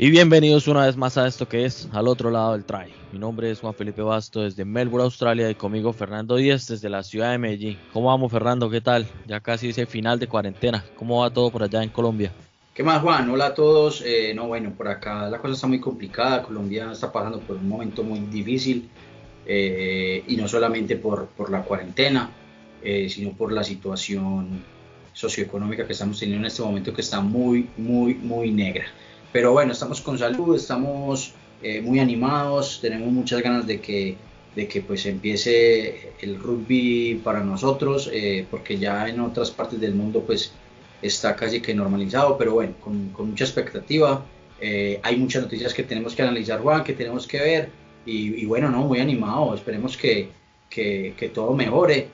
Y bienvenidos una vez más a esto que es Al otro lado del try. Mi nombre es Juan Felipe Basto desde Melbourne, Australia y conmigo Fernando Díaz desde la ciudad de Medellín. ¿Cómo vamos Fernando? ¿Qué tal? Ya casi ese final de cuarentena. ¿Cómo va todo por allá en Colombia? ¿Qué más Juan? Hola a todos. Eh, no, bueno, por acá la cosa está muy complicada. Colombia está pasando por un momento muy difícil eh, y no solamente por, por la cuarentena, eh, sino por la situación socioeconómica que estamos teniendo en este momento que está muy, muy, muy negra. Pero bueno, estamos con salud, estamos eh, muy animados, tenemos muchas ganas de que, de que pues empiece el rugby para nosotros, eh, porque ya en otras partes del mundo pues está casi que normalizado, pero bueno, con, con mucha expectativa. Eh, hay muchas noticias que tenemos que analizar, Juan, que tenemos que ver, y, bueno, no, muy animado, esperemos que, que, que todo mejore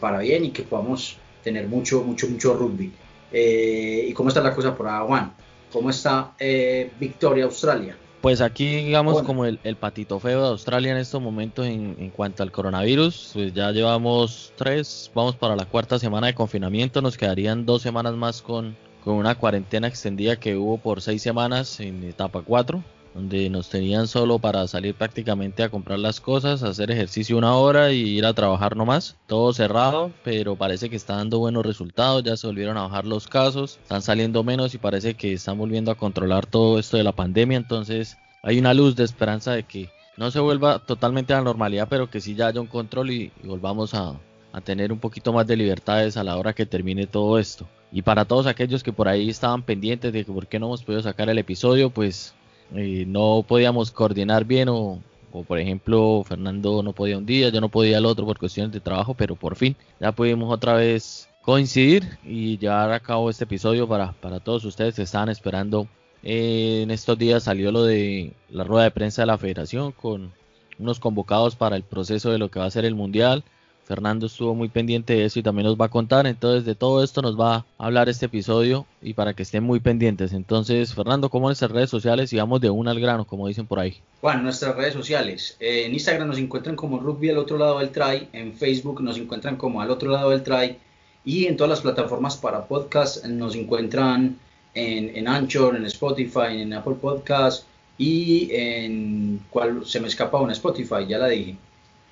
para bien y que podamos tener mucho, mucho, mucho rugby. ¿Y cómo está la cosa por ahí, Juan? ¿Cómo está eh, Victoria, Australia? Pues aquí, digamos, como el, patito feo de Australia en estos momentos en, cuanto al coronavirus, pues ya llevamos tres, vamos para la cuarta semana de confinamiento, nos quedarían dos semanas más con, con una cuarentena extendida que hubo por seis semanas en etapa 4 donde nos tenían solo para salir prácticamente a comprar las cosas, hacer ejercicio una hora y ir a trabajar nomás. Todo cerrado, pero parece que está dando buenos resultados, ya se volvieron a bajar los casos, están saliendo menos y parece que están volviendo a controlar todo esto de la pandemia, entonces hay una luz de esperanza de que no se vuelva totalmente a la normalidad, pero que sí ya haya un control y, volvamos a, a tener un poquito más de libertades a la hora que termine todo esto. Y para todos aquellos que por ahí estaban pendientes de por qué no hemos podido sacar el episodio, pues no podíamos coordinar bien o, por ejemplo Fernando no podía un día, yo no podía el otro por cuestiones de trabajo, pero por fin ya pudimos otra vez coincidir y llevar a cabo este episodio para, para todos ustedes que estaban esperando. en estos días salió lo de la rueda de prensa de la federación con unos convocados para el proceso de lo que va a ser el mundial Fernando estuvo muy pendiente de eso y también nos va a contar. Entonces, de todo esto nos va a hablar este episodio y para que estén muy pendientes. Entonces, Fernando, ¿cómo nuestras redes sociales? Y vamos de una al grano, como dicen por ahí. Bueno, nuestras redes sociales. Eh, en Instagram nos encuentran como Rugby al otro lado del try. En Facebook nos encuentran como al otro lado del try. Y en todas las plataformas para podcast nos encuentran en, Anchor, en Spotify, en Apple Podcast y en cuál se me escapa una Spotify, ya la dije.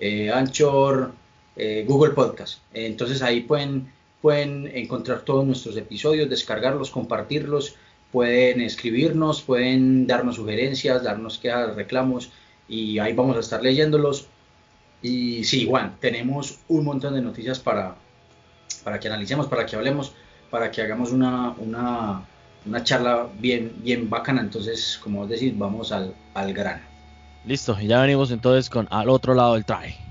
Eh, Anchor, eh, Google Podcast. entonces ahí pueden, pueden encontrar todos nuestros episodios, descargarlos, compartirlos, pueden escribirnos, pueden darnos sugerencias, darnos quejas, reclamos y ahí vamos a estar leyéndolos. Y sí, Juan, tenemos un montón de noticias para, para que analicemos, para que hablemos, para que hagamos una, una, una charla bien, bien bacana. Entonces, como vos decís, vamos al, al grano. Listo, ya venimos entonces con al otro lado del try.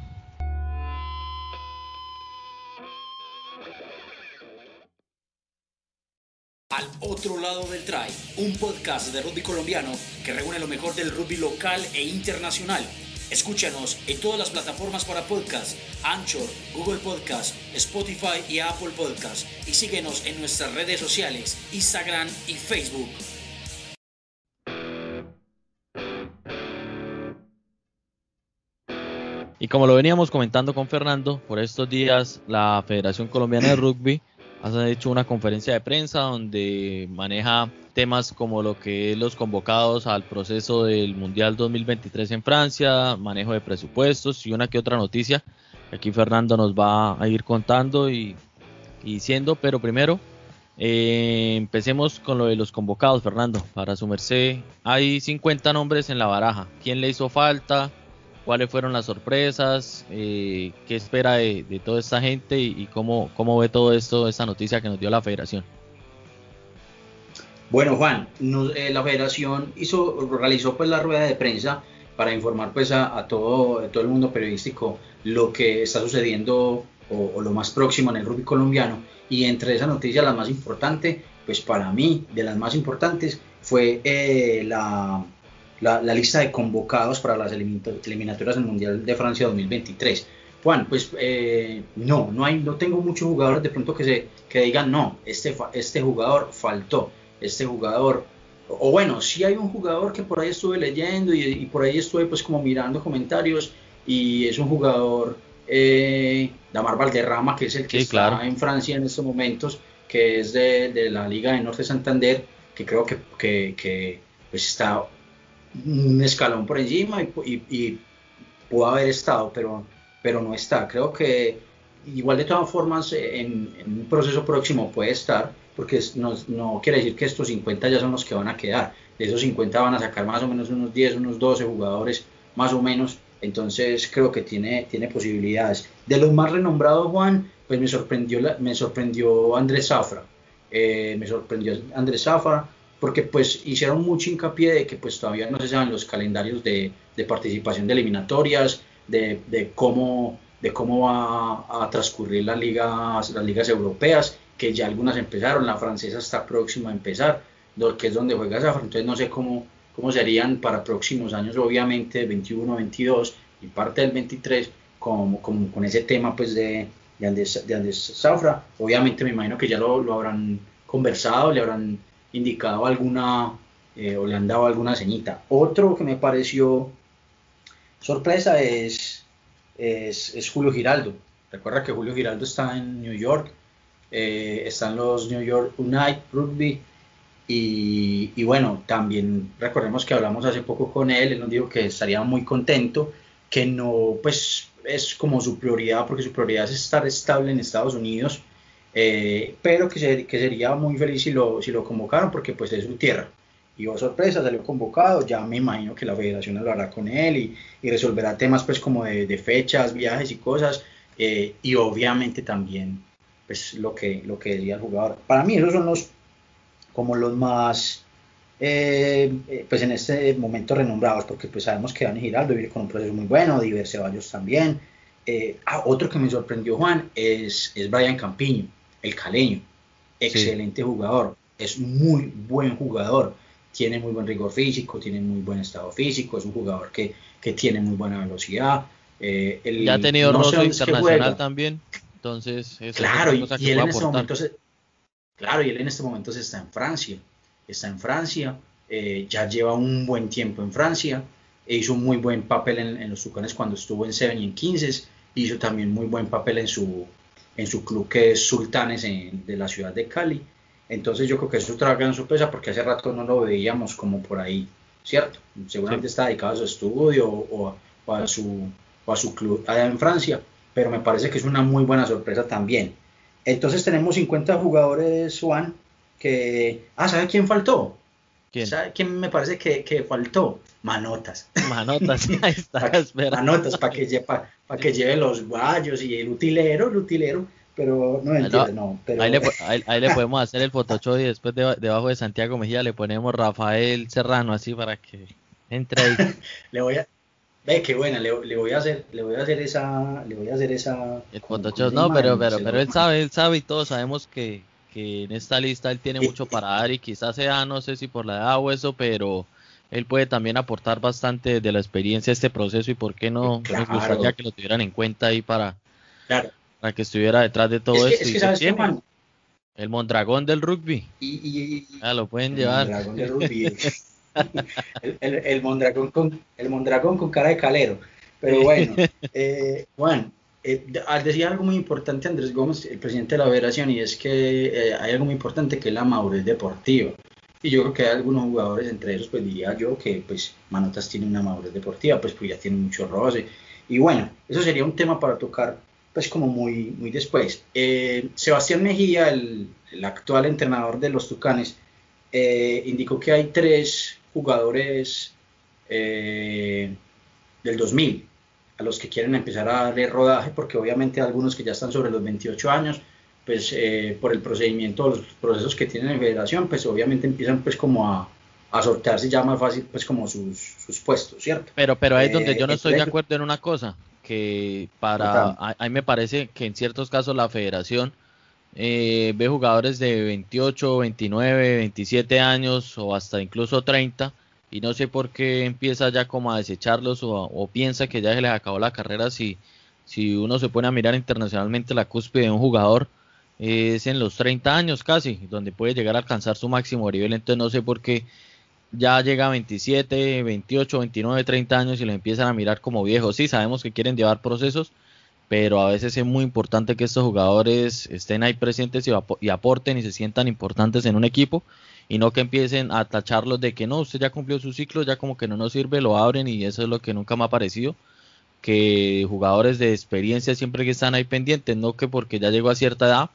Otro lado del try, un podcast de rugby colombiano que reúne lo mejor del rugby local e internacional. Escúchanos en todas las plataformas para podcast, Anchor, Google Podcast, Spotify y Apple Podcast. Y síguenos en nuestras redes sociales, Instagram y Facebook. Y como lo veníamos comentando con Fernando, por estos días la Federación Colombiana de Rugby ha hecho una conferencia de prensa donde maneja temas como lo que es los convocados al proceso del Mundial 2023 en Francia, manejo de presupuestos y una que otra noticia. Aquí Fernando nos va a ir contando y, diciendo, pero primero eh, empecemos con lo de los convocados, Fernando. Para su merced, hay 50 nombres en la baraja. ¿Quién le hizo falta? Cuáles fueron las sorpresas, eh, qué espera de, toda esta gente y, cómo, cómo, ve todo esto, esta noticia que nos dio la federación. Bueno, Juan, eh, la federación hizo, realizó pues la rueda de prensa para informar pues a, todo, todo el mundo periodístico lo que está sucediendo o, lo más próximo en el rugby colombiano. Y entre esas noticias la más importante, pues para mí de las más importantes fue eh, la la, lista de convocados para las eliminatorias del Mundial de Francia 2023. Juan, pues eh, no, no hay, no tengo muchos jugadores de pronto que se que digan no, este, este jugador faltó, este jugador, o bueno, sí hay un jugador que por ahí estuve leyendo y, por ahí estuve pues como mirando comentarios y es un jugador eh, Damar Valderrama que es el que está en Francia en estos momentos, que es de, la Liga de Norte Santander, que creo que, que pues está un escalón por encima y, pudo haber estado, pero, pero no está. Creo que igual de todas formas en, un proceso próximo puede estar, porque no, no, quiere decir que estos 50 ya son los que van a quedar. De esos 50 van a sacar más o menos unos 10, unos 12 jugadores más o menos. Entonces creo que tiene, tiene posibilidades. De los más renombrados, Juan, pues me sorprendió, me sorprendió Andrés Zafra. Eh, me sorprendió Andrés Zafra porque pues hicieron mucho hincapié de que pues todavía no se saben los calendarios de, participación de eliminatorias, de, cómo, de cómo va a transcurrir las ligas, las ligas europeas, que ya algunas empezaron, la francesa está próxima a empezar, que es donde juega Zafra, entonces no sé cómo, cómo serían para próximos años, obviamente 21, 22 y parte del 23, como, con ese tema pues de, de Andrés, Zafra, obviamente me imagino que ya lo, lo habrán conversado, le habrán indicado alguna eh, o le han dado alguna ceñita. Otro que me pareció sorpresa es, es, Julio Giraldo. Recuerda que Julio Giraldo está en New York, eh, están los New York United Rugby y, y, bueno, también recordemos que hablamos hace poco con él, él nos dijo que estaría muy contento, que no, pues es como su prioridad, porque su prioridad es estar estable en Estados Unidos eh, pero que, que, sería muy feliz si lo, si lo convocaron porque pues es su tierra. Y oh sorpresa, salió convocado, ya me imagino que la federación hablará con él y, y resolverá temas pues como de, fechas, viajes y cosas, eh, y obviamente también pues lo que, lo que decía el jugador. Para mí esos son los como los más eh, pues en este momento renombrados, porque pues sabemos que Dani Giraldo vive con un proceso muy bueno, Diver Ceballos también. ah, otro que me sorprendió Juan es, es Brian Campiño el caleño. Excelente jugador, es muy buen jugador, tiene muy buen rigor físico, tiene muy buen estado físico, es un jugador que, que tiene muy buena velocidad. Eh, ya ha tenido no internacional también, entonces claro, y, él en este momento se, claro, y él en este momento está en Francia, está en Francia, eh, ya lleva un buen tiempo en Francia, e hizo un muy buen papel en, los Tucanes cuando estuvo en Seven y en 15, hizo también muy buen papel en su, en su club que es Sultanes de la ciudad de Cali. Entonces yo creo que eso es otra gran sorpresa porque hace rato no lo veíamos como por ahí, ¿cierto? Seguramente está dedicado a su estudio o, a su, a su club allá en Francia, pero me parece que es una muy buena sorpresa también. Entonces tenemos 50 jugadores, Juan, que... Ah, ¿sabe quién faltó? ¿Quién? ¿Sabe quién me parece que, que faltó? Manotas. Manotas, ahí está, Manotas, para que, lleve, para que lleve los guayos y el utilero, el utilero, pero no entiendo, no. Pero... Ahí, le, ahí, le, podemos hacer el Photoshop y después debajo de Santiago Mejía le ponemos Rafael Serrano así para que entre ahí. le voy a, ve qué buena, le, le, voy a hacer, le voy a hacer esa, le voy a hacer esa. El Photoshop, no, pero, pero, pero él sabe, él sabe y todos sabemos que, que en esta lista él tiene mucho para dar y quizás sea, no sé si por la edad o eso, pero él puede también aportar bastante de la experiencia de este proceso y por qué no nos gustaría que lo tuvieran en cuenta ahí para, para que estuviera detrás de todo esto. el Mondragón del rugby. Y, ah, lo pueden llevar. el, Mondragón con, el Mondragón con cara de calero. Pero bueno, eh, Juan, eh, decía algo muy importante Andrés Gómez, el presidente de la federación, y es que eh, hay algo muy importante que es la madurez deportiva. Y yo creo que hay algunos jugadores, entre ellos, pues diría yo que pues Manotas tiene una madurez deportiva, pues, pues ya tiene mucho roce. Y bueno, eso sería un tema para tocar pues como muy, muy después. Eh, Sebastián Mejía, el, actual entrenador de los Tucanes, eh, indicó que hay tres jugadores eh, del 2000 a los que quieren empezar a darle rodaje, porque obviamente algunos que ya están sobre los 28 años, pues eh, por el procedimiento, los procesos que tienen en federación, pues obviamente empiezan pues como a, a sortearse ya más fácil pues como sus, sus puestos, ¿cierto? Pero, pero ahí es donde yo no eh, estoy de acuerdo en una cosa, que para, a, mí me parece que en ciertos casos la federación eh, ve jugadores de 28, 29, 27 años o hasta incluso 30 y no sé por qué empieza ya como a desecharlos o, o piensa que ya se les acabó la carrera si, si uno se pone a mirar internacionalmente la cúspide de un jugador es en los 30 años casi, donde puede llegar a alcanzar su máximo nivel, entonces no sé por qué ya llega a 27, 28, 29, 30 años y le empiezan a mirar como viejos. Sí, sabemos que quieren llevar procesos, pero a veces es muy importante que estos jugadores estén ahí presentes y, aporten y se sientan importantes en un equipo. Y no que empiecen a tacharlos de que no, usted ya cumplió su ciclo, ya como que no nos sirve, lo abren y eso es lo que nunca me ha parecido, que jugadores de experiencia siempre que están ahí pendientes, no que porque ya llegó a cierta edad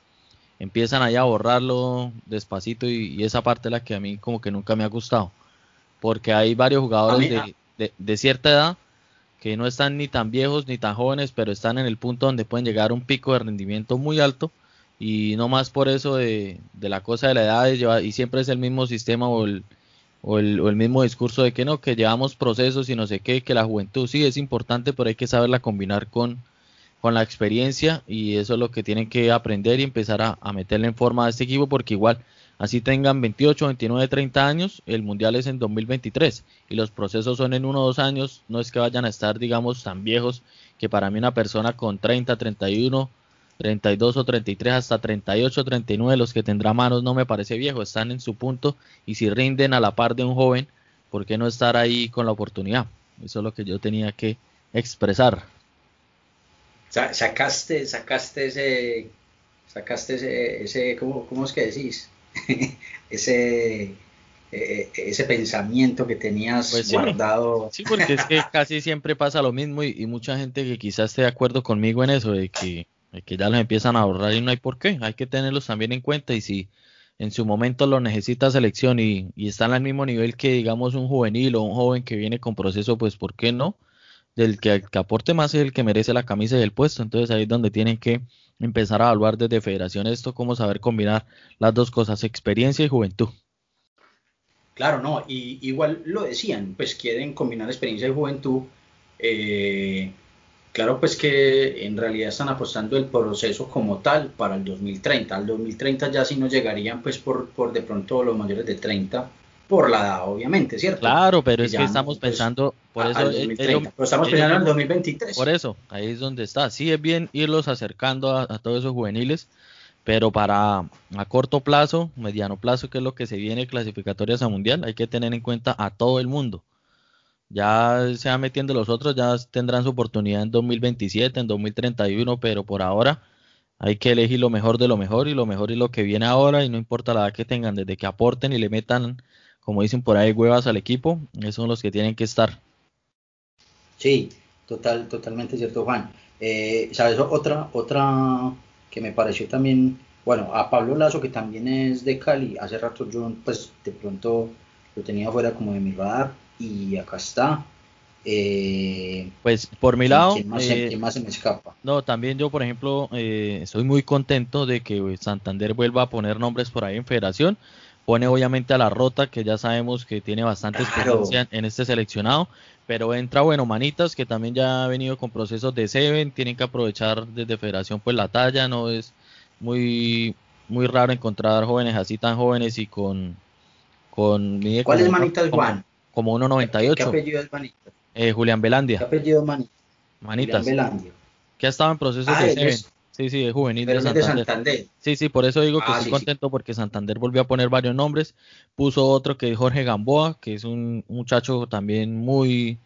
empiezan ahí a borrarlo despacito y, esa parte es la que a mí como que nunca me ha gustado, porque hay varios jugadores de, de, de cierta edad que no están ni tan viejos ni tan jóvenes, pero están en el punto donde pueden llegar a un pico de rendimiento muy alto y no más por eso de, la cosa de la edad y siempre es el mismo sistema o el, o el, o el, mismo discurso de que no, que llevamos procesos y no sé qué, que la juventud sí es importante, pero hay que saberla combinar con, con la experiencia y eso es lo que tienen que aprender y empezar a, a meterle en forma a este equipo porque igual así tengan 28, 29, 30 años, el mundial es en 2023 y los procesos son en uno o dos años, no es que vayan a estar digamos tan viejos que para mí una persona con 30, 31 32 o 33 hasta 38 o 39 los que tendrá manos no me parece viejo, están en su punto y si rinden a la par de un joven, ¿por qué no estar ahí con la oportunidad? Eso es lo que yo tenía que expresar. Sacaste, sacaste ese, sacaste ese, ese ¿cómo, cómo es que decís? ese, eh, eh, ese pensamiento que tenías pues guardado. Sí, porque es que casi siempre pasa lo mismo y, y, mucha gente que quizás esté de acuerdo conmigo en eso, de que que ya los empiezan a ahorrar y no hay por qué, hay que tenerlos también en cuenta y si en su momento lo necesita selección y, y están al mismo nivel que digamos un juvenil o un joven que viene con proceso, pues ¿por qué no? Del que, que aporte más es el que merece la camisa y el puesto, entonces ahí es donde tienen que empezar a evaluar desde federación esto, cómo saber combinar las dos cosas, experiencia y juventud. Claro, no, y igual lo decían, pues quieren combinar experiencia y juventud, eh, Claro, pues que en realidad están apostando el proceso como tal para el 2030. Al 2030 ya sí no llegarían pues por, por de pronto los mayores de 30 por la edad, obviamente, ¿cierto? Claro, pero es que estamos pues, pensando, por eso... estamos pensando en el 2023. Por eso, ahí es donde está. Sí es bien irlos acercando a, a todos esos juveniles, pero para a corto plazo, mediano plazo, que es lo que se viene clasificatorias a mundial, hay que tener en cuenta a todo el mundo ya se van metiendo los otros, ya tendrán su oportunidad en 2027, en 2031, pero por ahora hay que elegir lo mejor de lo mejor y lo mejor es lo que viene ahora y no importa la edad que tengan, desde que aporten y le metan, como dicen por ahí, huevas al equipo, esos son los que tienen que estar. Sí, total, totalmente cierto, Juan. Eh, ¿Sabes? Otra, otra que me pareció también, bueno, a Pablo Lazo, que también es de Cali, hace rato yo, pues de pronto lo tenía fuera como de mi radar, y acá está. Eh, pues por mi lado, ¿quién más, eh, más, se me escapa? No, también yo, por ejemplo, eh, estoy muy contento de que Santander vuelva a poner nombres por ahí en Federación. Pone obviamente a la Rota, que ya sabemos que tiene bastante experiencia en este seleccionado, pero entra, bueno, Manitas, que también ya ha venido con procesos de Seven, tienen que aprovechar desde Federación pues la talla, no es muy muy raro encontrar jóvenes así tan jóvenes y con con ¿Cuál es Manitas Juan? Como 1.98. ¿Qué apellido es Manitas? Eh, Julián Belandia. ¿Qué apellido es Manitas? Manitas. Julián Belandia. Que ha estado en proceso ah, de Seven. Sí, sí, es juvenil de Santander. de Santander. Sí, sí, por eso digo que ah, estoy contento porque Santander volvió a poner varios nombres. Puso otro que es Jorge Gamboa, que es un muchacho también muy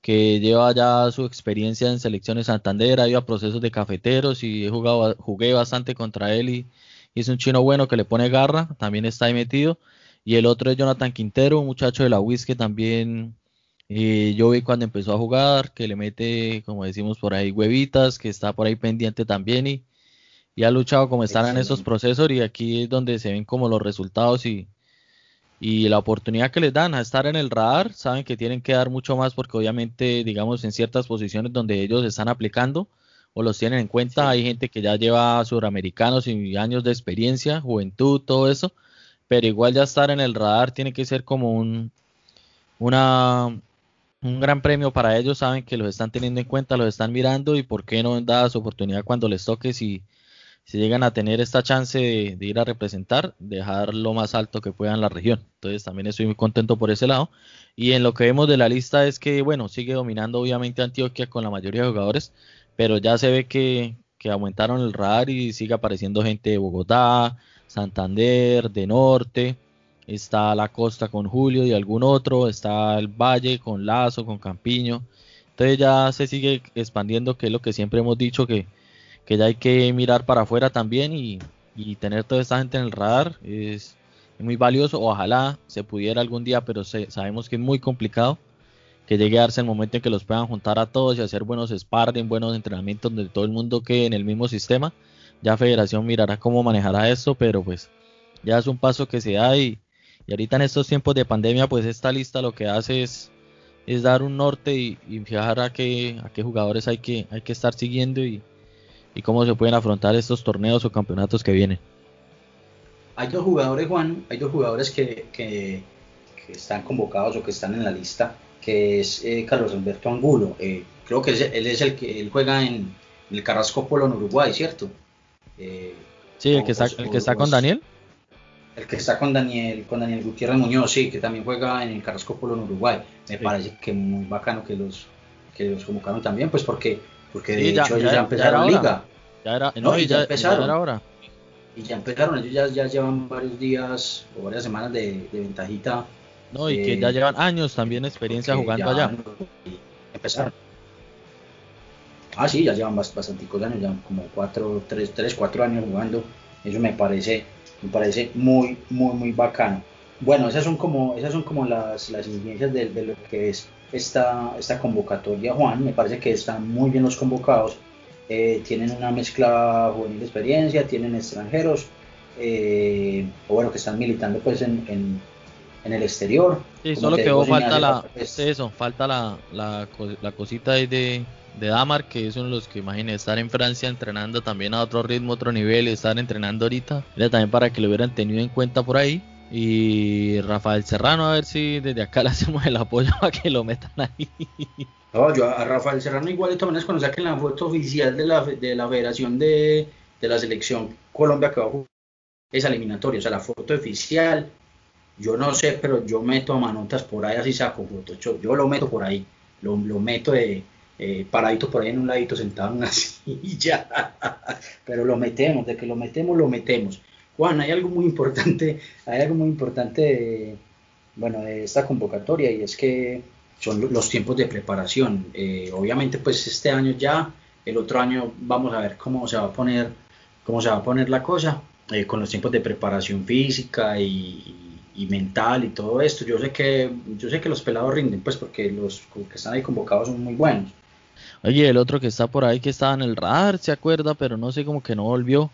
que lleva ya su experiencia en selecciones Santander, ha ido a procesos de cafeteros y he jugado, jugué bastante contra él y, y es un chino bueno que le pone garra, también está ahí metido. Y el otro es Jonathan Quintero, un muchacho de la UIS que también eh, yo vi cuando empezó a jugar, que le mete, como decimos por ahí, huevitas, que está por ahí pendiente también y, y ha luchado como están en esos procesos y aquí es donde se ven como los resultados y, y la oportunidad que les dan a estar en el radar, saben que tienen que dar mucho más porque obviamente, digamos, en ciertas posiciones donde ellos están aplicando o los tienen en cuenta, hay gente que ya lleva suramericanos y años de experiencia, juventud, todo eso, pero igual ya estar en el radar tiene que ser como un, un gran premio para ellos, saben que los están teniendo en cuenta, los están mirando y por qué no dar su oportunidad cuando les toque si, si llegan a tener esta chance de, ir a representar, dejar lo más alto que puedan la región. Entonces también estoy muy contento por ese lado. Y en lo que vemos de la lista es que, bueno, sigue dominando obviamente Antioquia con la mayoría de jugadores, pero ya se ve que, que aumentaron el radar y sigue apareciendo gente de Bogotá, Santander, de Norte, está la costa con Julio y algún otro, está el Valle con Lazo, con Campiño. Entonces ya se sigue expandiendo, que es lo que siempre hemos dicho, que, que ya hay que mirar para afuera también y, y tener toda esta gente en el radar es, muy valioso. Ojalá se pudiera algún día, pero sabemos que es muy complicado que llegue a darse el momento en que los puedan juntar a todos y hacer buenos sparring, buenos entrenamientos donde todo el mundo quede en el mismo sistema. Ya Federación mirará cómo manejará esto, pero pues ya es un paso que se da y, ahorita en estos tiempos de pandemia pues esta lista lo que hace es, es dar un norte y, fijar a qué, a qué jugadores hay que, hay que estar siguiendo y, y cómo se pueden afrontar estos torneos o campeonatos que vienen. Hay dos jugadores, Juan, hay dos jugadores que, que, están convocados o que están en la lista, que es eh, Carlos Alberto Angulo. Eh, creo que él es el que él juega en el Carrasco Polo en Uruguay, ¿cierto? Eh, sí, el que, está, el que está con Daniel. El que está con Daniel, con Daniel Gutiérrez Muñoz, sí, que también juega en el Carrasco Polo en Uruguay. Me parece que muy bacano que los, que los convocaron también, pues porque porque de hecho ellos ya, empezaron la liga. Ya era, no, y ya, empezaron. ahora. Y ya empezaron, ellos ya, ya, llevan varios días o varias semanas de, de ventajita. No, y que ya llevan años también experiencia jugando allá. Empezaron. Ah, sí, ya llevan bastantes años, ya como 4, 3, 3, 4 años jugando. Eso me parece, me parece muy, muy, muy bacano. Bueno, esas son como, esas son como las, las incidencias de, de lo que es esta, esta convocatoria, Juan. Me parece que están muy bien los convocados. Eh, tienen una mezcla juvenil de experiencia, tienen extranjeros, eh, o bueno, que están militando pues en, en, el exterior. Sí, solo que falta la, pues, eso, falta la, la, la cosita ahí de, de Damar, que son los que imaginen estar en Francia entrenando también a otro ritmo, otro nivel, estar entrenando ahorita. Era también para que lo hubieran tenido en cuenta por ahí. Y Rafael Serrano, a ver si desde acá le hacemos el apoyo para que lo metan ahí. No, yo a Rafael Serrano igual de todas maneras cuando saquen la foto oficial de la, de la federación de, de la selección Colombia que va a jugar esa eliminatoria, o sea, la foto oficial, yo no sé, pero yo meto a manotas por ahí así saco fotos, yo, lo meto por ahí, lo, lo meto de eh, paradito por ahí en un ladito sentado en una silla, pero lo metemos, de que lo metemos, lo metemos. Juan, hay algo muy importante, hay algo muy importante de, bueno, de esta convocatoria y es que son los tiempos de preparación. Eh, obviamente, pues este año ya, el otro año vamos a ver cómo se va a poner, cómo se va a poner la cosa eh, con los tiempos de preparación física y, y, mental y todo esto. Yo sé que, yo sé que los pelados rinden, pues porque los que están ahí convocados son muy buenos. Oye, el otro que está por ahí que estaba en el radar, se acuerda, pero no sé cómo que no volvió.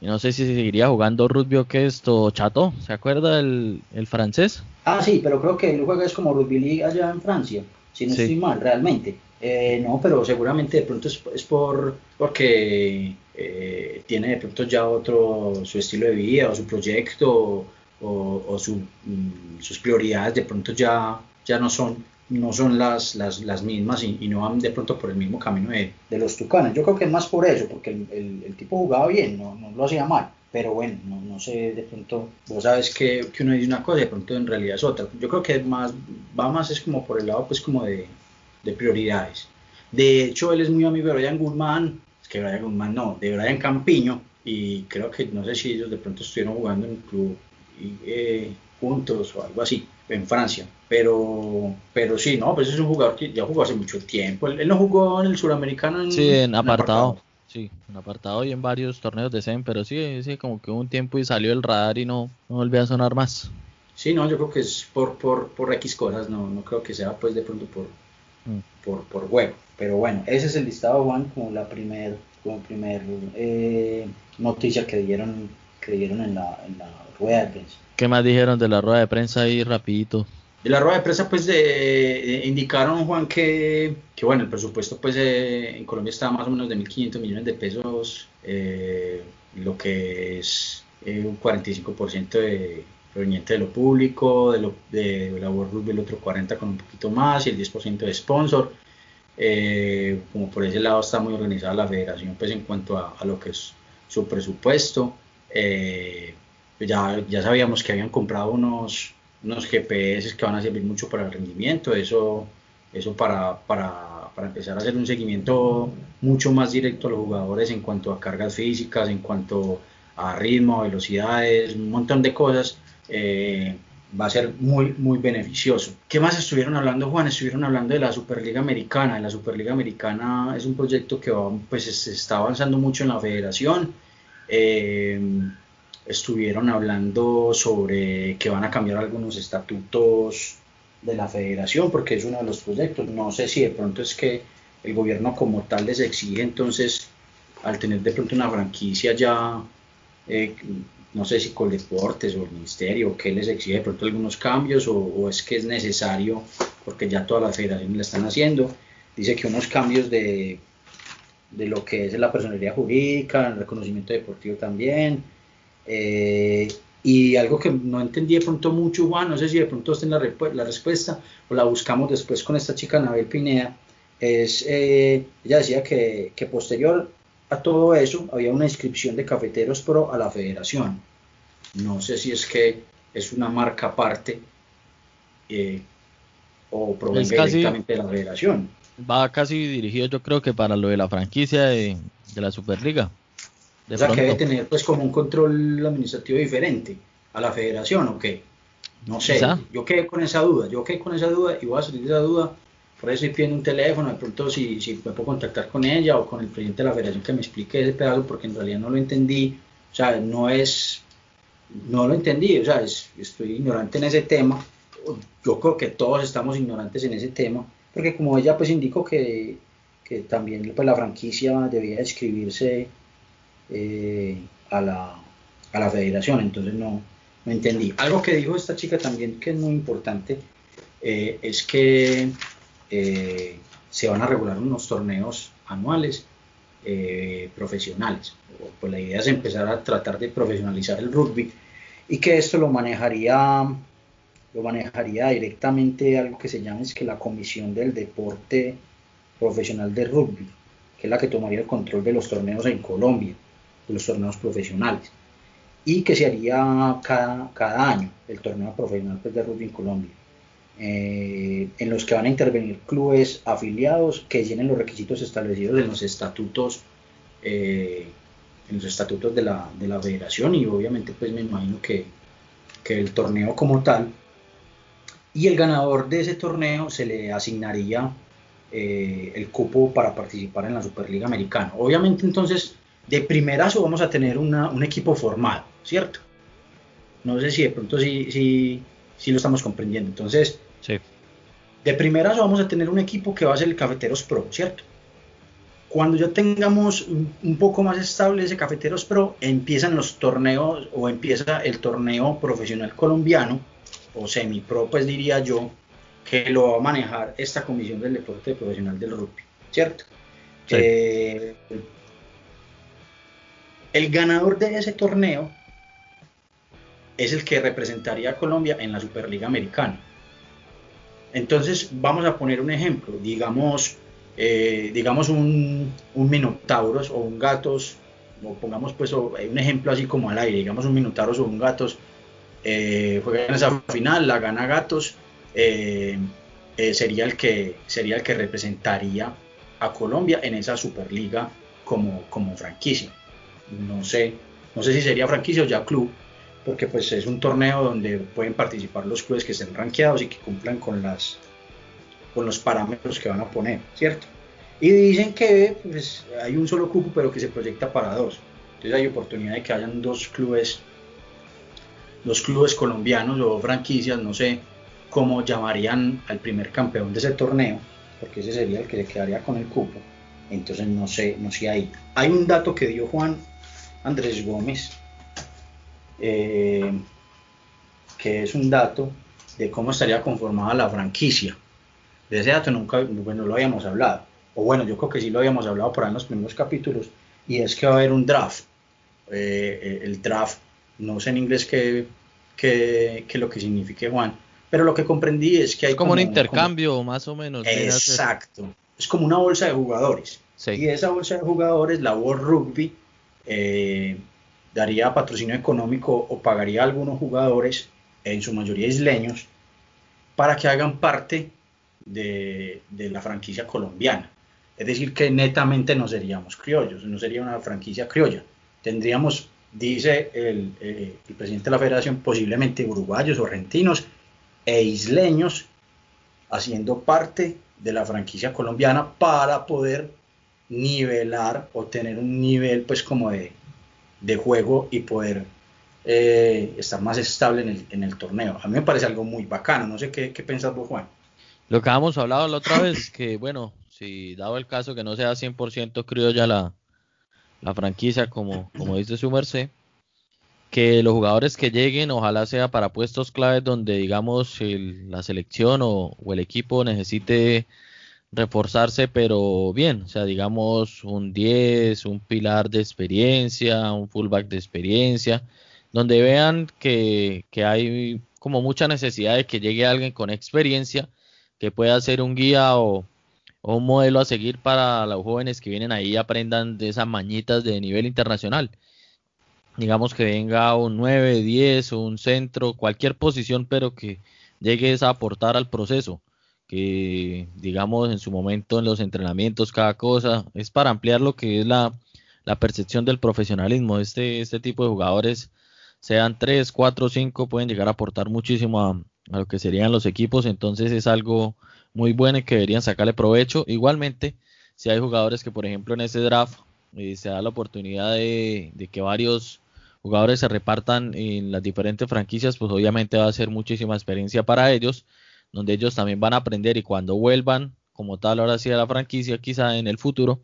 Y no sé si seguiría jugando rugby o qué esto, Chato, ¿se acuerda el, el francés? Ah, sí, pero creo que el juego es como rugby league allá en Francia, si no estoy mal, realmente. Eh, no, pero seguramente de pronto es, es por porque eh, tiene de pronto ya otro su estilo de vida o su proyecto o, mm, sus prioridades de pronto ya, ya no son no son las, las, las mismas y, no van de pronto por el mismo camino de, de, los Tucanes. Yo creo que es más por eso, porque el, el, tipo jugaba bien, no, no, lo hacía mal. Pero bueno, no, no, sé, de pronto, vos sabes que, que uno dice una cosa y de pronto en realidad es otra. Yo creo que más, va más es como por el lado pues como de, de prioridades. De hecho, él es muy amigo de Brian Guzmán, es que Brian Guzmán no, de Brian Campiño, y creo que no sé si ellos de pronto estuvieron jugando en un club eh, juntos o algo así en Francia. Pero, pero sí, no, pues es un jugador que ya jugó hace mucho tiempo. Él, no jugó en el suramericano. En, sí, en apartado. Sí, en apartado y en varios torneos de SEM, pero sí, sí, como que hubo un tiempo y salió el radar y no, no volvió a sonar más. Sí, no, yo creo que es por, por, por X cosas, no, no creo que sea pues de pronto por, mm. por, por juego. Pero bueno, ese es el listado, Juan, como la primer, como primer eh, noticia que dieron, que dieron en la, en la rueda de prensa. ¿Qué más dijeron de la rueda de prensa ahí rapidito? De la rueda de prensa pues de, indicaron Juan que, que, bueno el presupuesto pues eh, en Colombia estaba más o menos de 1.500 millones de pesos, eh, lo que es eh, un 45% de, proveniente de lo público, de, lo, de la World Rugby el otro 40% con un poquito más y el 10% de sponsor. como por ese lado está muy organizada la federación pues en cuanto a, a lo que es su presupuesto. Eh, ya, ya sabíamos que habían comprado unos, unos GPS que van a servir mucho para el rendimiento, eso, eso para, para, para, empezar a hacer un seguimiento mucho más directo a los jugadores en cuanto a cargas físicas, en cuanto a ritmo, velocidades, un montón de cosas. Eh, va a ser muy, muy beneficioso. ¿Qué más estuvieron hablando, Juan? Estuvieron hablando de la Superliga Americana. La Superliga Americana es un proyecto que va, pues, se está avanzando mucho en la federación. Eh, estuvieron hablando sobre que van a cambiar algunos estatutos de la federación, porque es uno de los proyectos. No sé si de pronto es que el gobierno como tal les exige entonces, al tener de pronto una franquicia ya, eh, no sé si con deportes o el ministerio, qué les exige de pronto algunos cambios o, es que es necesario, porque ya todas las federaciones lo están haciendo. Dice que unos cambios de, de lo que es la personalidad jurídica, el reconocimiento deportivo también. Eh, y algo que no entendí de pronto mucho, Juan, no sé si de pronto está en la, la respuesta o la buscamos después con esta chica Anabel Pineda, es, eh, ella decía que, que, posterior a todo eso había una inscripción de Cafeteros Pro a la federación. No sé si es que es una marca aparte eh, o provenga directamente de la federación. Va casi dirigido yo creo que para lo de la franquicia de, de la Superliga. o sea, que debe tener pues como un control administrativo diferente a la federación o qué. No sé, yo quedé con esa duda, yo quedé con esa duda y voy a salir de esa duda. Por eso estoy pidiendo un teléfono, de pronto si, si me puedo contactar con ella o con el presidente de la federación que me explique ese pedazo, porque en realidad no lo entendí, o sea, no es, no lo entendí, o sea, estoy ignorante en ese tema, yo creo que todos estamos ignorantes en ese tema, porque como ella pues indicó que, que también pues, la franquicia debía inscribirse eh, a, la, a la federación, entonces no, no entendí. Algo que dijo esta chica también que es muy importante eh, es que eh, se van a regular unos torneos anuales eh, profesionales. Pues la idea es empezar a tratar de profesionalizar el rugby y que esto lo manejaría lo manejaría directamente algo que se llama es que la comisión del deporte profesional de rugby, que es la que tomaría el control de los torneos en Colombia, de los torneos profesionales, y que se haría cada, cada año el torneo profesional pues, de rugby en Colombia. Eh, en los que van a intervenir clubes afiliados que llenen los requisitos establecidos en los estatutos eh, en los estatutos de la, de la, federación y obviamente pues me imagino que, que, el torneo como tal y el ganador de ese torneo se le asignaría eh, el cupo para participar en la Superliga Americana obviamente entonces de primerazo vamos a tener una, un equipo formado cierto no sé si de pronto si si lo estamos comprendiendo. Entonces, de primeras vamos a tener un equipo que va a ser el Cafeteros Pro, ¿cierto? Cuando ya tengamos un poco más estable ese Cafeteros Pro, empiezan los torneos o empieza el torneo profesional colombiano o semi-pro, pues diría yo, que lo va a manejar esta comisión del deporte profesional del rugby, ¿cierto? Eh, el ganador de ese torneo es el que representaría a Colombia en la Superliga Americana. Entonces, vamos a poner un ejemplo, digamos, eh, digamos un, un, Minotauros o un Gatos, o pongamos pues un ejemplo así como al aire, digamos un Minotauros o un Gatos, eh, en esa final, la gana Gatos, eh, sería, el que, sería el que representaría a Colombia en esa Superliga como, como franquicia. No sé, no sé si sería franquicia o ya club, porque pues es un torneo donde pueden participar los clubes que estén rankeados y que cumplan con las con los parámetros que van a poner, ¿cierto? Y dicen que pues, hay un solo cupo, pero que se proyecta para dos. Entonces hay oportunidad de que hayan dos clubes, dos clubes colombianos o franquicias, no sé cómo llamarían al primer campeón de ese torneo, porque ese sería el que se quedaría con el cupo. Entonces no sé, no sé ahí. Hay un dato que dio Juan Andrés Gómez eh, que es un dato de cómo estaría conformada la franquicia. De ese dato nunca bueno, lo habíamos hablado. O bueno, yo creo que sí lo habíamos hablado por ahí en los primeros capítulos. Y es que va a haber un draft. Eh, eh, el draft, no sé en inglés qué, qué, qué, lo que signifique Juan, pero lo que comprendí es que hay como, un intercambio más o menos. Exacto. Es como una bolsa de jugadores. Y esa bolsa de jugadores, la World Rugby, eh, daría patrocinio económico o pagaría a algunos jugadores, en su mayoría isleños, para que hagan parte de, la franquicia colombiana. Es decir, que netamente no seríamos criollos, no sería una franquicia criolla. Tendríamos, dice el, eh, el presidente de la federación, posiblemente uruguayos argentinos e isleños haciendo parte de la franquicia colombiana para poder nivelar o tener un nivel pues como de, de juego y poder eh, estar más estable en el, en el, torneo. A mí me parece algo muy bacano, no sé qué, qué pensás vos, Juan. Lo que habíamos hablado la otra vez, que bueno, si dado el caso que no sea 100% criolla la, la franquicia, como, como dice su merced, que los jugadores que lleguen ojalá sea para puestos claves donde digamos la selección o, el equipo necesite reforzarse pero bien, o sea digamos un 10, un pilar de experiencia, un fullback de experiencia, donde vean que, que hay como mucha necesidad de que llegue alguien con experiencia que pueda ser un guía o, un modelo a seguir para los jóvenes que vienen ahí y aprendan de esas mañitas de nivel internacional digamos que venga un 9, 10 o un centro, cualquier posición, pero que llegue a aportar al proceso, que digamos en su momento en los entrenamientos, cada cosa, es para ampliar lo que es la, percepción del profesionalismo. Este, este tipo de jugadores, sean 3, 4, 5, pueden llegar a aportar muchísimo a lo que serían los equipos, entonces es algo muy bueno y que deberían sacarle provecho. Igualmente, si hay jugadores que, por ejemplo, en ese draft eh, se da la oportunidad de, de, que varios jugadores se repartan en las diferentes franquicias, pues obviamente va a ser muchísima experiencia para ellos, donde ellos también van a aprender y cuando vuelvan como tal ahora sí a la franquicia, quizá en el futuro,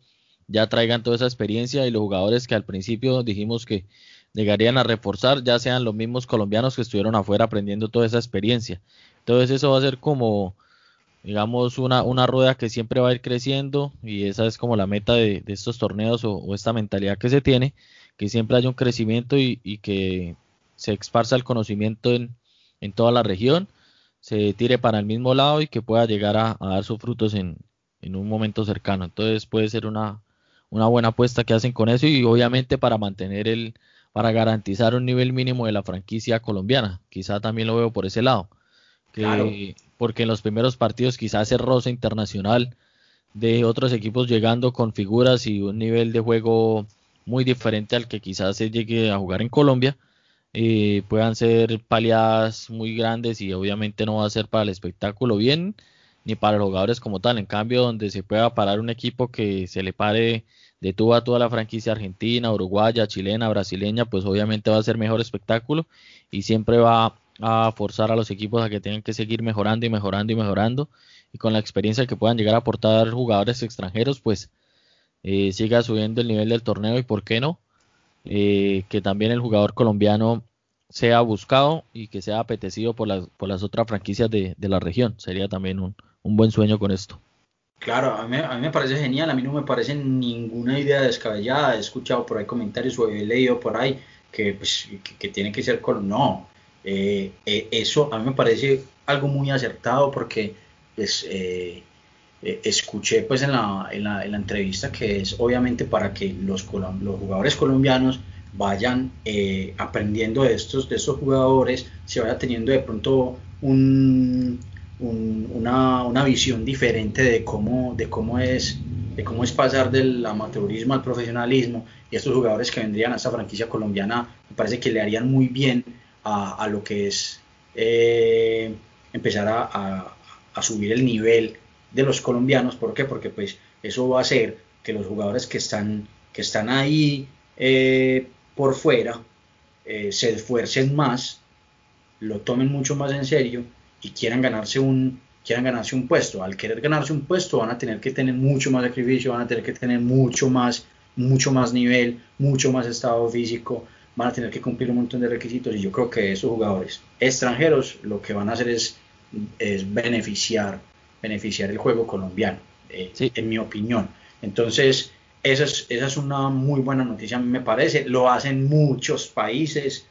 ya traigan toda esa experiencia y los jugadores que al principio dijimos que llegarían a reforzar, ya sean los mismos colombianos que estuvieron afuera aprendiendo toda esa experiencia. Entonces eso va a ser como, digamos, una, una rueda que siempre va a ir creciendo y esa es como la meta de, estos torneos o, esta mentalidad que se tiene que siempre haya un crecimiento y, que se esparza el conocimiento en, toda la región, se tire para el mismo lado y que pueda llegar a, dar sus frutos en, un momento cercano. Entonces puede ser una, una buena apuesta que hacen con eso y obviamente para mantener el, para garantizar un nivel mínimo de la franquicia colombiana. Quizá también lo veo por ese lado. Que, Porque en los primeros partidos quizás ese roce internacional de otros equipos llegando con figuras y un nivel de juego muy diferente al que quizás se llegue a jugar en Colombia. Eh, puedan ser paliadas muy grandes y obviamente no va a ser para el espectáculo bien ni para los jugadores como tal. En cambio, donde se pueda parar un equipo que se le pare de tú a toda la franquicia argentina, uruguaya, chilena, brasileña, pues obviamente va a ser mejor espectáculo y siempre va a forzar a los equipos a que tengan que seguir mejorando y mejorando y mejorando. Y con la experiencia que puedan llegar a aportar jugadores extranjeros, pues eh, siga subiendo el nivel del torneo y por qué no, eh, que también el jugador colombiano sea buscado y que sea apetecido por las, por las otras franquicias de, la región. Sería también un, buen sueño con esto. Claro, a mí, a mí, me parece genial, a mí no me parece ninguna idea descabellada, he escuchado por ahí comentarios o he leído por ahí que, pues, que, tiene que ser con... No, eh, eso a mí me parece algo muy acertado porque pues, eh, escuché pues en la, en, la, entrevista que es obviamente para que los, los jugadores colombianos vayan eh, aprendiendo de estos, de estos jugadores, se vaya teniendo de pronto un, una, una, visión diferente de cómo, de cómo es de cómo es pasar del amateurismo al profesionalismo. Y estos jugadores que vendrían a esta franquicia colombiana me parece que le harían muy bien a, lo que es eh, empezar a subir el nivel de los colombianos. ¿Por qué? Porque pues eso va a hacer que los jugadores que están, que están ahí eh, por fuera eh, se esfuercen más, lo tomen mucho más en serio y quieran ganarse un quieran ganarse un puesto. Al querer ganarse un puesto van a tener que tener mucho más sacrificio, van a tener que tener mucho más, mucho más nivel, mucho más estado físico, van a tener que cumplir un montón de requisitos y yo creo que esos jugadores extranjeros lo que van a hacer es, es beneficiar beneficiar el juego colombiano, eh, en mi opinión. Entonces, esa es, esa es una muy buena noticia, a mí me parece. Lo hacen muchos países.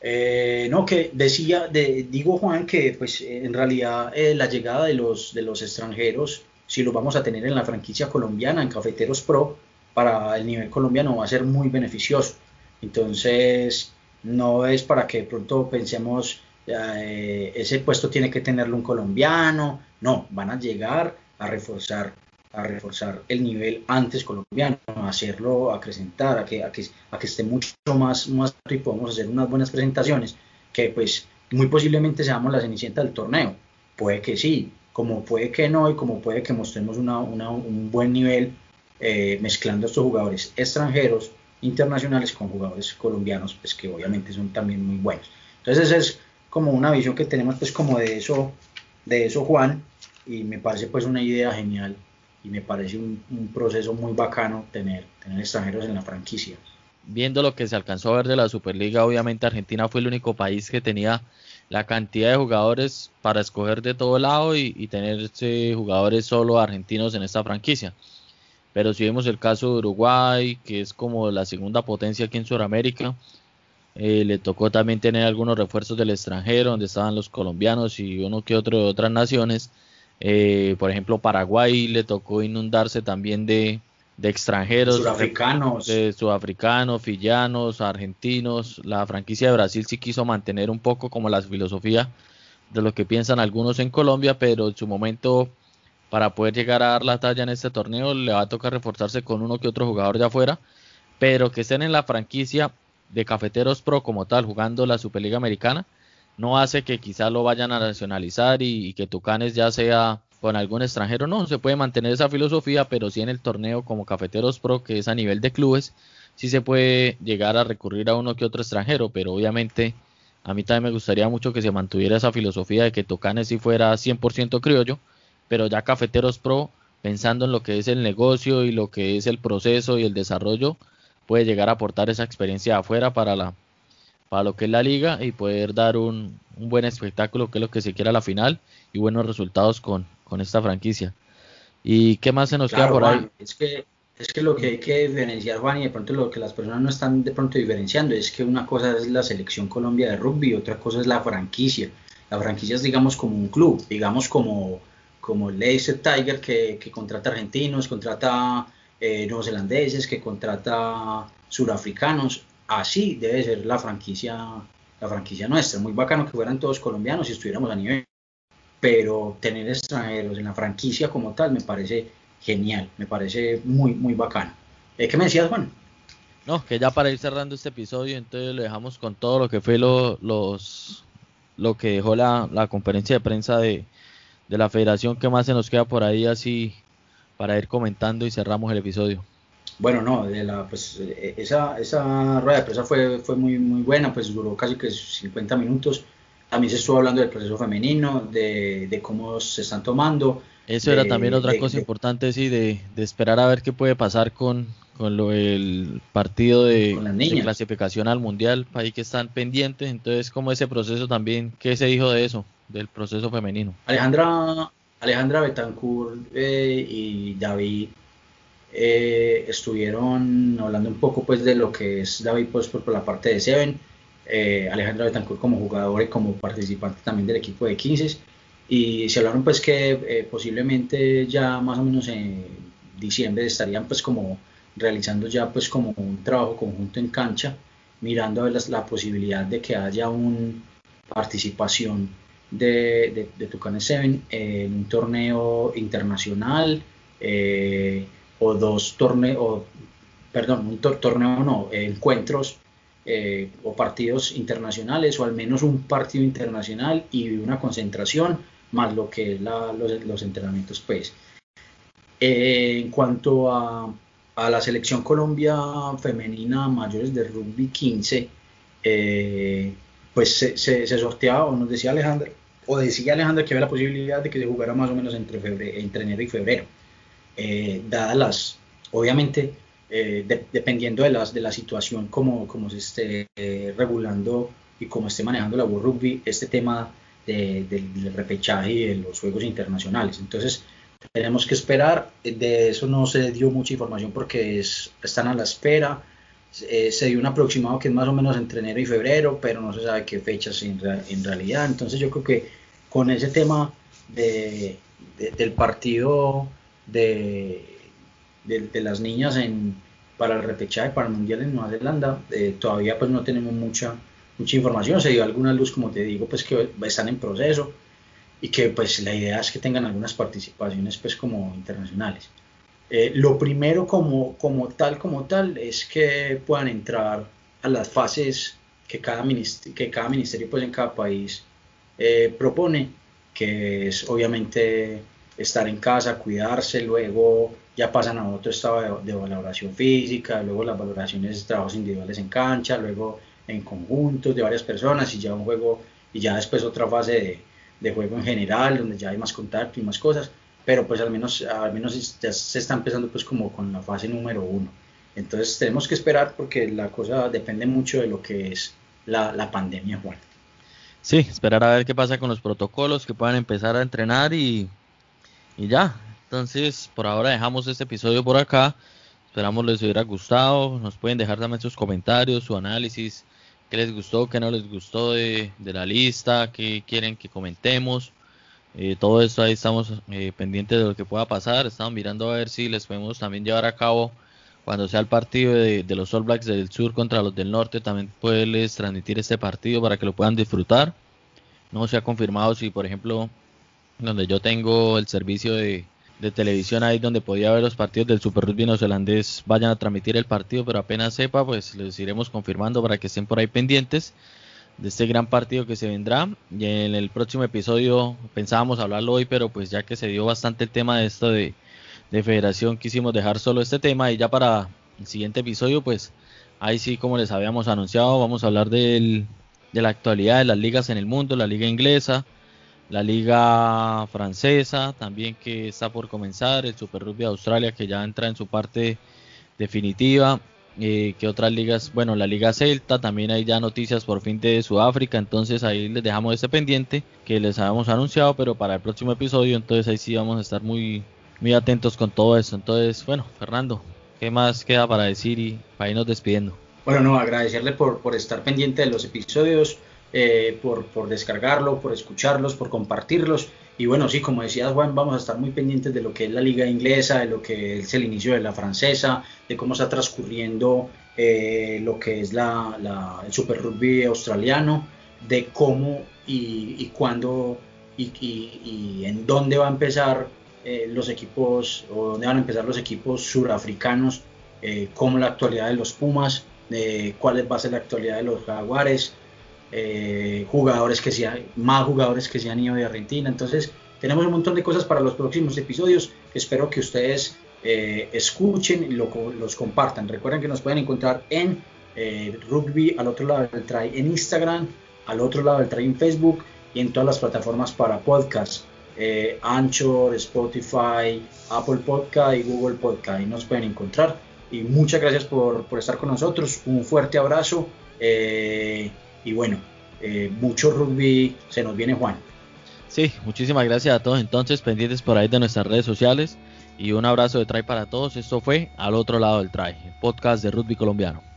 Eh, no, que decía, de, digo Juan, que pues en realidad eh, la llegada de los, de los extranjeros, si lo vamos a tener en la franquicia colombiana, en Cafeteros Pro, para el nivel colombiano va a ser muy beneficioso. Entonces, no es para que de pronto pensemos eh, ese puesto tiene que tenerlo un colombiano, no, van a llegar a reforzar a reforzar el nivel antes colombiano, a hacerlo, a acrecentar, a que, a que, a que esté mucho más, más y podamos hacer unas buenas presentaciones, que pues muy posiblemente seamos la cenicienta del torneo. Puede que sí, como puede que no, y como puede que mostremos una, un buen nivel eh, mezclando estos jugadores extranjeros internacionales con jugadores colombianos, pues que obviamente son también muy buenos. Entonces esa es como una visión que tenemos pues como de eso, de eso Juan, y me parece pues una idea genial y me parece un, un proceso muy bacano tener, tener extranjeros en la franquicia viendo lo que se alcanzó a ver de la Superliga, obviamente Argentina fue el único país que tenía la cantidad de jugadores para escoger de todo lado y, tener jugadores solo argentinos en esta franquicia. Pero si vemos el caso de Uruguay, que es como la segunda potencia aquí en Sudamérica, eh, le tocó también tener algunos refuerzos del extranjero, donde estaban los colombianos y uno que otro de otras naciones. Eh, por ejemplo, Paraguay le tocó inundarse también de, de extranjeros, sudafricanos, de sudafricanos, fillanos, argentinos. La franquicia de Brasil sí quiso mantener un poco como la filosofía de lo que piensan algunos en Colombia, pero en su momento para poder llegar a dar la talla en este torneo le va a tocar reforzarse con uno que otro jugador de afuera, pero que estén en la franquicia de Cafeteros Pro como tal, jugando la Superliga Americana, no hace que quizá lo vayan a nacionalizar y, que Tucanes ya sea con algún extranjero. No, se puede mantener esa filosofía, pero sí en el torneo como Cafeteros Pro, que es a nivel de clubes, sí se puede llegar a recurrir a uno que otro extranjero, pero obviamente a mí también me gustaría mucho que se mantuviera esa filosofía de que Tocanes sí fuera 100% criollo, pero ya Cafeteros Pro, pensando en lo que es el negocio y lo que es el proceso y el desarrollo, puede llegar a aportar esa experiencia afuera para la para lo que es la liga y poder dar un, un buen espectáculo que es lo que se quiera a la final y buenos resultados con, con esta franquicia. ¿Y qué más se nos queda por ahí? Es que, es que lo que hay que diferenciar, Juan, y de pronto lo que las personas no están de pronto diferenciando, es que una cosa es la selección Colombia de rugby, otra cosa es la franquicia. La franquicia es, digamos, como un club, digamos, como, como Leicester Tiger, que, que contrata argentinos, contrata eh, neozelandeses, que contrata surafricanos. Así debe ser la franquicia, la franquicia nuestra. Muy bacano que fueran todos colombianos y estuviéramos a nivel pero tener extranjeros en la franquicia como tal me parece genial, me parece muy, muy bacano. Eh, ¿Qué me decías, Juan? No, que ya para ir cerrando este episodio, entonces lo dejamos con todo lo que fue lo, los, lo que dejó la, la conferencia de prensa de, de, la federación. ¿Qué más se nos queda por ahí así para ir comentando y cerramos el episodio? Bueno, no, de la, pues, eh, esa, esa rueda de prensa fue, fue muy, muy buena, pues duró casi que 50 minutos también se estuvo hablando del proceso femenino, de, cómo se están tomando. Eso era también otra cosa importante, sí, de, esperar a ver qué puede pasar con, con lo el partido de, clasificación al mundial, ahí que están pendientes. Entonces, como ese proceso también, ¿qué se dijo de eso, del proceso femenino? Alejandra, Alejandra Betancourt eh, y David eh, estuvieron hablando un poco pues de lo que es David pues por la parte de Seven eh, Alejandro Betancourt como jugador y como participante también del equipo de 15 y se hablaron pues que posiblemente ya más o menos en diciembre estarían pues como realizando ya pues como un trabajo conjunto en cancha mirando a ver la, posibilidad de que haya una participación de, de, Tucanes 7 en un torneo internacional eh, o dos torneos, perdón, un torneo no, encuentros eh, o partidos internacionales o al menos un partido internacional y una concentración más lo que es los, entrenamientos pues. Eh, en cuanto a, la selección Colombia femenina mayores de rugby 15 eh, pues se, sorteaba o nos decía Alejandra o decía Alejandra que había la posibilidad de que se jugara más o menos entre, febrero, enero y febrero dadas las obviamente eh, dependiendo de, las, de la situación, como, como se esté eh, regulando y como esté manejando la World Rugby, este tema del repechaje y de los juegos internacionales. Entonces, tenemos que esperar. De eso no se dio mucha información porque están a la espera. Eh, se dio un aproximado que es más o menos entre enero y febrero, pero no se sabe qué fechas en, en realidad. Entonces, yo creo que con ese tema de, del partido de de, las niñas en, para el repechaje, para el Mundial en Nueva Zelanda, eh, todavía pues no tenemos mucha, mucha información, se dio alguna luz, como te digo, pues que están en proceso y que pues la idea es que tengan algunas participaciones pues como internacionales. Eh, lo primero como, como tal, como tal, es que puedan entrar a las fases que cada, ministerio, que cada ministerio pues en cada país eh, propone, que es obviamente estar en casa, cuidarse, luego ya pasan a otro estado de, valoración física, luego las valoraciones de trabajos individuales en cancha, luego en conjuntos de varias personas y ya un juego y ya después otra fase de, de juego en general donde ya hay más contacto y más cosas, pero pues al menos, al menos ya se está empezando pues como con la fase número uno. Entonces tenemos que esperar porque la cosa depende mucho de lo que es la, la pandemia, Juan. Sí, esperar a ver qué pasa con los protocolos, que puedan empezar a entrenar y, y ya, entonces, por ahora dejamos este episodio por acá. Esperamos les hubiera gustado. Nos pueden dejar también sus comentarios, su análisis, qué les gustó, qué no les gustó de, la lista, qué quieren que comentemos. Eh, todo esto ahí estamos eh, pendientes de lo que pueda pasar. Estamos mirando a ver si les podemos también llevar a cabo cuando sea el partido de, los All Blacks del Sur contra los del Norte. También poderles transmitir este partido para que lo puedan disfrutar. No se ha confirmado si, por ejemplo, donde yo tengo el servicio de, de televisión ahí donde podía ver los partidos del Super Rugby neozelandés vayan a transmitir el partido, pero apenas sepa, pues les iremos confirmando para que estén por ahí pendientes de este gran partido que se vendrá. Y en el próximo episodio pensábamos hablarlo hoy, pero pues ya que se dio bastante el tema de esto de, de federación, quisimos dejar solo este tema y ya para el siguiente episodio, pues ahí sí, como les habíamos anunciado, vamos a hablar del, de la actualidad de las ligas en el mundo, la liga inglesa la liga francesa también que está por comenzar, el Super Rugby de Australia que ya entra en su parte definitiva, eh, que otras ligas, bueno, la liga Celta, también hay ya noticias por fin de Sudáfrica, entonces ahí les dejamos ese pendiente que les habíamos anunciado, pero para el próximo episodio, entonces ahí sí vamos a estar muy, muy atentos con todo eso. Entonces, bueno, Fernando, ¿qué más queda para decir y para irnos despidiendo? Bueno, no, agradecerle por, por estar pendiente de los episodios eh, por, por, descargarlo, por escucharlos, por compartirlos. Y bueno, sí, como decía Juan, vamos a estar muy pendientes de lo que es la liga inglesa, de lo que es el inicio de la francesa, de cómo está transcurriendo eh, lo que es la, el Super Rugby australiano, de cómo y, y cuándo y, y, en dónde va a empezar eh, los equipos, o dónde van a empezar los equipos surafricanos, cómo la actualidad de los Pumas, de cuál va a ser la actualidad de los Jaguares, eh, jugadores que se más jugadores que se han ido de Argentina. Entonces, tenemos un montón de cosas para los próximos episodios. Espero que ustedes eh, escuchen y los compartan. Recuerden que nos pueden encontrar en eh, Rugby al otro lado del try en Instagram, al otro lado del try en Facebook y en todas las plataformas para podcast. Anchor, Spotify, Apple Podcast y Google Podcast. Ahí nos pueden encontrar. Y muchas gracias por, por estar con nosotros. Un fuerte abrazo. Y bueno, eh, mucho rugby se nos viene Juan. Sí, muchísimas gracias a todos entonces pendientes por ahí de nuestras redes sociales y un abrazo de Try para todos. Esto fue Al otro lado del Try, podcast de rugby colombiano.